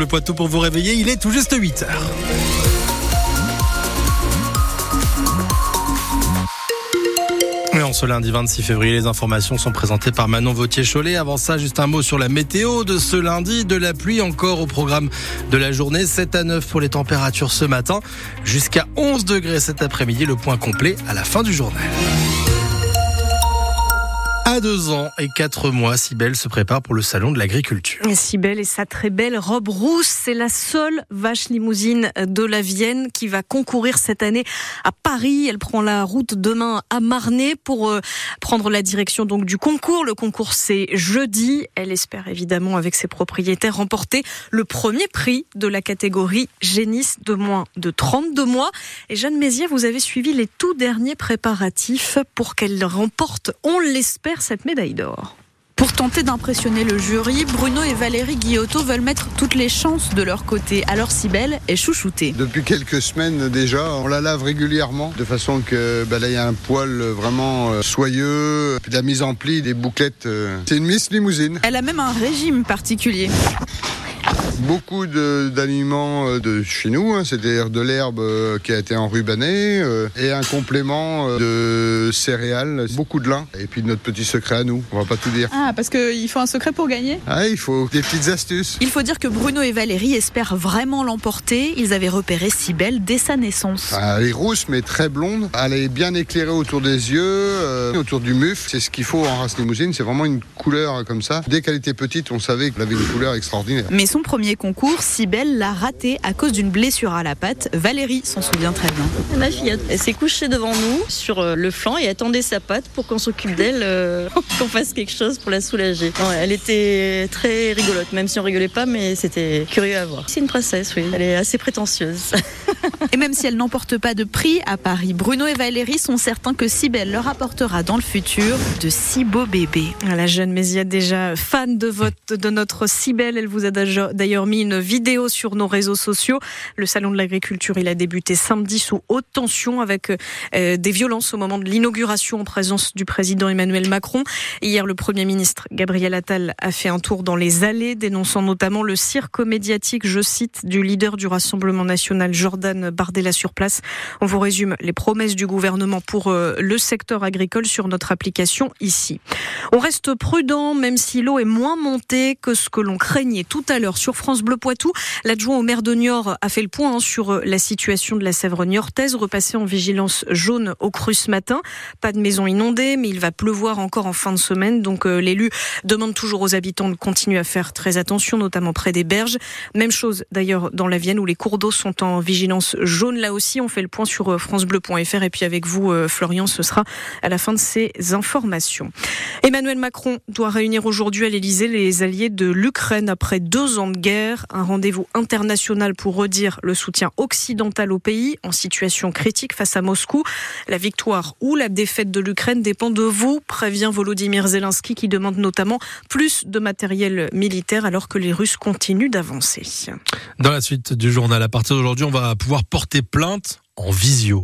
Bleu Poitou pour vous réveiller. Il est tout juste 8 heures. En ce lundi 26 février, les informations sont présentées par Manon Vautier-Cholet. Avant ça, juste un mot sur la météo de ce lundi. De la pluie encore au programme de la journée. 7 à 9 pour les températures ce matin. Jusqu'à 11 degrés cet après-midi. Le point complet à la fin du journal. À deux ans et quatre mois, Sibelle se prépare pour le salon de l'agriculture. Sibelle et sa très belle robe rousse, c'est la seule vache limousine de la Vienne qui va concourir cette année à Paris. Elle prend la route demain à Marnay pour euh, prendre la direction donc du concours. Le concours c'est jeudi. Elle espère évidemment avec ses propriétaires remporter le premier prix de la catégorie génisse de moins de 32 mois. Et Jeanne Mézières, vous avez suivi les tout derniers préparatifs pour qu'elle remporte, on l'espère, cette médaille d'or. Pour tenter d'impressionner le jury, Bruno et Valérie Guillotto veulent mettre toutes les chances de leur côté. Alors Sibelle est chouchoutée. Depuis quelques semaines déjà, on la lave régulièrement de façon que bah, là il y a un poil vraiment euh, soyeux, puis de la mise en pli, des bouclettes. Euh. C'est une Miss Limousine. Elle a même un régime particulier beaucoup d'aliments euh, de, chez nous, hein, c'est-à-dire de l'herbe euh, qui a été enrubanée euh, et un complément de céréales, beaucoup de lin. Et puis notre petit secret à nous, on va pas tout dire. Ah, parce qu'il faut un secret pour gagner? Ah, il faut des petites astuces. Il faut dire que Bruno et Valérie espèrent vraiment l'emporter. Ils avaient repéré si belle dès sa naissance. Ah, elle est rousse mais très blonde. Elle est bien éclairée autour des yeux, autour du muf. C'est ce qu'il faut en race limousine, c'est vraiment une couleur comme ça. Dès qu'elle était petite, on savait qu'elle avait une couleur extraordinaire. Mais son premier concours, Sibelle l'a raté à cause d'une blessure à la patte. Valérie s'en souvient très bien. Ma fille, elle s'est couchée devant nous sur euh, le flanc et attendait sa patte pour qu'on s'occupe d'elle, euh, qu'on fasse quelque chose pour la soulager. elle était très rigolote, même si on rigolait pas, mais c'était curieux à voir. C'est une princesse, oui. Elle est assez prétentieuse. et même si elle n'emporte pas de prix à Paris, Bruno et Valérie sont certains que Sibelle leur apportera dans le futur de si beaux bébés. La jeune Mésia déjà fan de, votre, de notre Sibelle, elle vous a d'ailleurs mis une vidéo sur nos réseaux sociaux. Le salon de l'agriculture, il a débuté samedi sous haute tension avec euh, des violences au moment de l'inauguration en présence du président Emmanuel Macron. Hier, le Premier ministre Gabriel Attal a fait un tour dans les allées, dénonçant notamment le cirque médiatique, je cite, du leader du Rassemblement national, Jordan Bardella sur place. On vous résume les promesses du gouvernement pour euh, le secteur agricole sur notre application ici. On reste prudent, même si l'eau est moins montée que ce que l'on craignait tout à l'heure sur France France Bleu Poitou. L'adjoint au maire de Niort a fait le point hein, sur euh, la situation de la Sèvre niortaise, repassé en vigilance jaune au cru ce matin. Pas de maison inondée, mais il va pleuvoir encore en fin de semaine. Donc euh, l'élu demande toujours aux habitants de continuer à faire très attention, notamment près des berges. Même chose d'ailleurs dans la Vienne où les cours d'eau sont en vigilance jaune. Là aussi, on fait le point sur euh, francebleu.fr et puis avec vous, Florian, ce sera à la fin de ces informations. Emmanuel Macron doit réunir aujourd'hui à l'Elysée les alliés de l'Ukraine après deux ans de guerre un rendez-vous international pour redire le soutien occidental au pays en situation critique face à Moscou. La victoire ou la défaite de l'Ukraine dépend de vous, prévient Volodymyr Zelensky qui demande notamment plus de matériel militaire alors que les Russes continuent d'avancer. Dans la suite du journal, à partir d'aujourd'hui, on va pouvoir porter plainte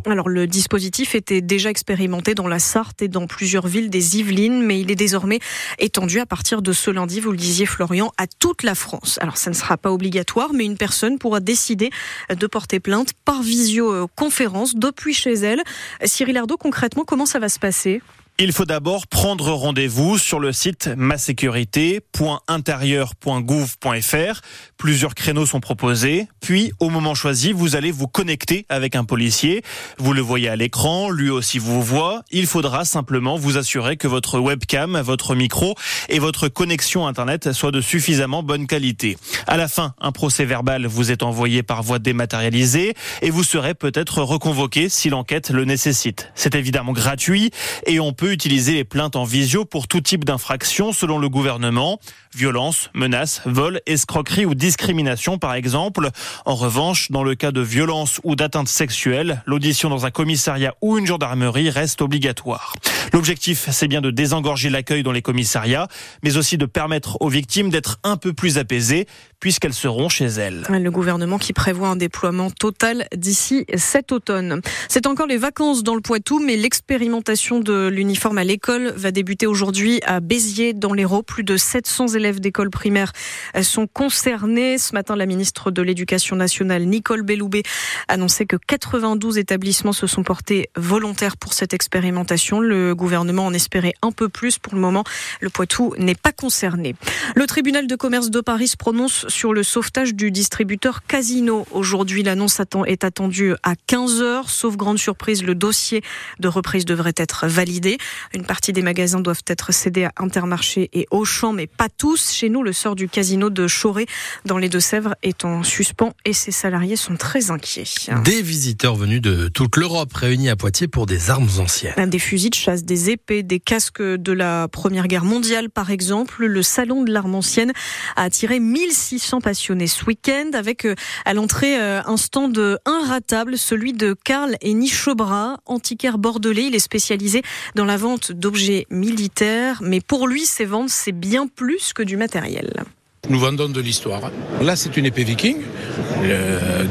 Alors le dispositif était déjà expérimenté dans la Sarthe et dans plusieurs villes des Yvelines, mais il est désormais étendu à partir de ce lundi, vous le disiez Florian, à toute la France. Alors ça ne sera pas obligatoire, mais une personne pourra décider de porter plainte par visioconférence depuis chez elle. Cyril Ardo, concrètement, comment ça va se passer? Il faut d'abord prendre rendez-vous sur le site masécurité.intérieur.gouv.fr. Plusieurs créneaux sont proposés. Puis, au moment choisi, vous allez vous connecter avec un policier. Vous le voyez à l'écran, lui aussi vous voit. Il faudra simplement vous assurer que votre webcam, votre micro et votre connexion Internet soient de suffisamment bonne qualité. À la fin, un procès verbal vous est envoyé par voie dématérialisée et vous serez peut-être reconvoqué si l'enquête le nécessite. C'est évidemment gratuit et on peut utiliser les plaintes en visio pour tout type d'infraction selon le gouvernement. Violence, menaces, vol, escroquerie ou discrimination par exemple. En revanche, dans le cas de violence ou d'atteinte sexuelle, l'audition dans un commissariat ou une gendarmerie reste obligatoire. L'objectif, c'est bien de désengorger l'accueil dans les commissariats, mais aussi de permettre aux victimes d'être un peu plus apaisées, puisqu'elles seront chez elles. Le gouvernement qui prévoit un déploiement total d'ici cet automne. C'est encore les vacances dans le Poitou, mais l'expérimentation de l'uniforme à l'école va débuter aujourd'hui à Béziers, dans l'Hérault. Plus de 700 élèves d'école primaire sont concernés. Ce matin, la ministre de l'Éducation nationale, Nicole Belloubet, annonçait que 92 établissements se sont portés volontaires pour cette expérimentation. Le gouvernement en espérait un peu plus. Pour le moment, le Poitou n'est pas concerné. Le tribunal de commerce de Paris se prononce sur le sauvetage du distributeur Casino. Aujourd'hui, l'annonce est attendue à 15 heures. Sauf grande surprise, le dossier de reprise devrait être validé. Une partie des magasins doivent être cédés à Intermarché et Auchan, mais pas tous. Chez nous, le sort du casino de Choré dans les Deux-Sèvres est en suspens et ses salariés sont très inquiets. Des visiteurs venus de toute l'Europe réunis à Poitiers pour des armes anciennes. Des fusils de chasse, des épées, des casques de la Première Guerre mondiale par exemple. Le salon de l'arme ancienne a attiré 1600 passionnés ce week-end avec euh, à l'entrée euh, un stand inratable, celui de Karl et Nichebra, antiquaire bordelais. Il est spécialisé dans la vente d'objets militaires, mais pour lui, ces ventes, c'est bien plus du matériel. Nous vendons de l'histoire. Là, c'est une épée viking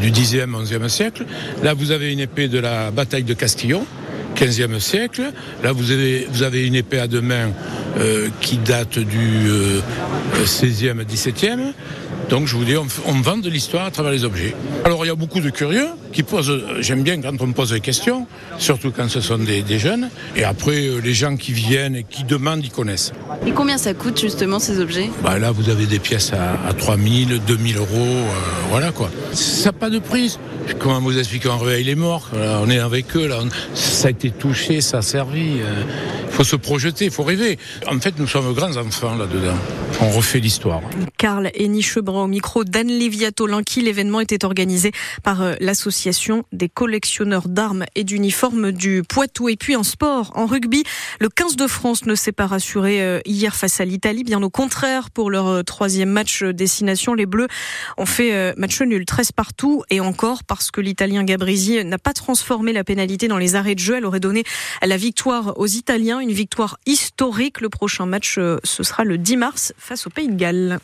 du 10e, 11e siècle. Là, vous avez une épée de la bataille de Castillon. 15e siècle. Là, vous avez, vous avez une épée à deux mains euh, qui date du 16e, 17e. Donc je vous dis, on, on vend de l'histoire à travers les objets. Alors il y a beaucoup de curieux qui posent, j'aime bien quand on me pose des questions, surtout quand ce sont des, des jeunes. Et après, euh, les gens qui viennent et qui demandent, ils connaissent. Et combien ça coûte justement ces objets? Bah Là, vous avez des pièces à, à 3000, 2000 euros, euh, voilà quoi. Ça n'a pas de prise. Comment vous expliquer On réveille les morts, là, on est avec eux, là, on, ça a été touché, ça a servi. Euh, faut se projeter, il faut rêver. En fait, nous sommes grands enfants là-dedans. On refait l'histoire. Karl et Nichebran au micro d'Anne Léviato Linky. L'événement était organisé par euh, l'association des collectionneurs d'armes et d'uniformes du Poitou. Et puis en sport, en rugby, le 15 de France ne s'est pas rassuré euh, hier face à l'Italie. Bien au contraire, pour leur troisième match destination, les Bleus ont fait match nul, 13 partout et encore parce que l'Italien Gabrizi n'a pas transformé la pénalité dans les arrêts de jeu. Elle aurait donné la victoire aux Italiens, une victoire historique. Le prochain match, ce sera le 10 mars face au Pays de Galles.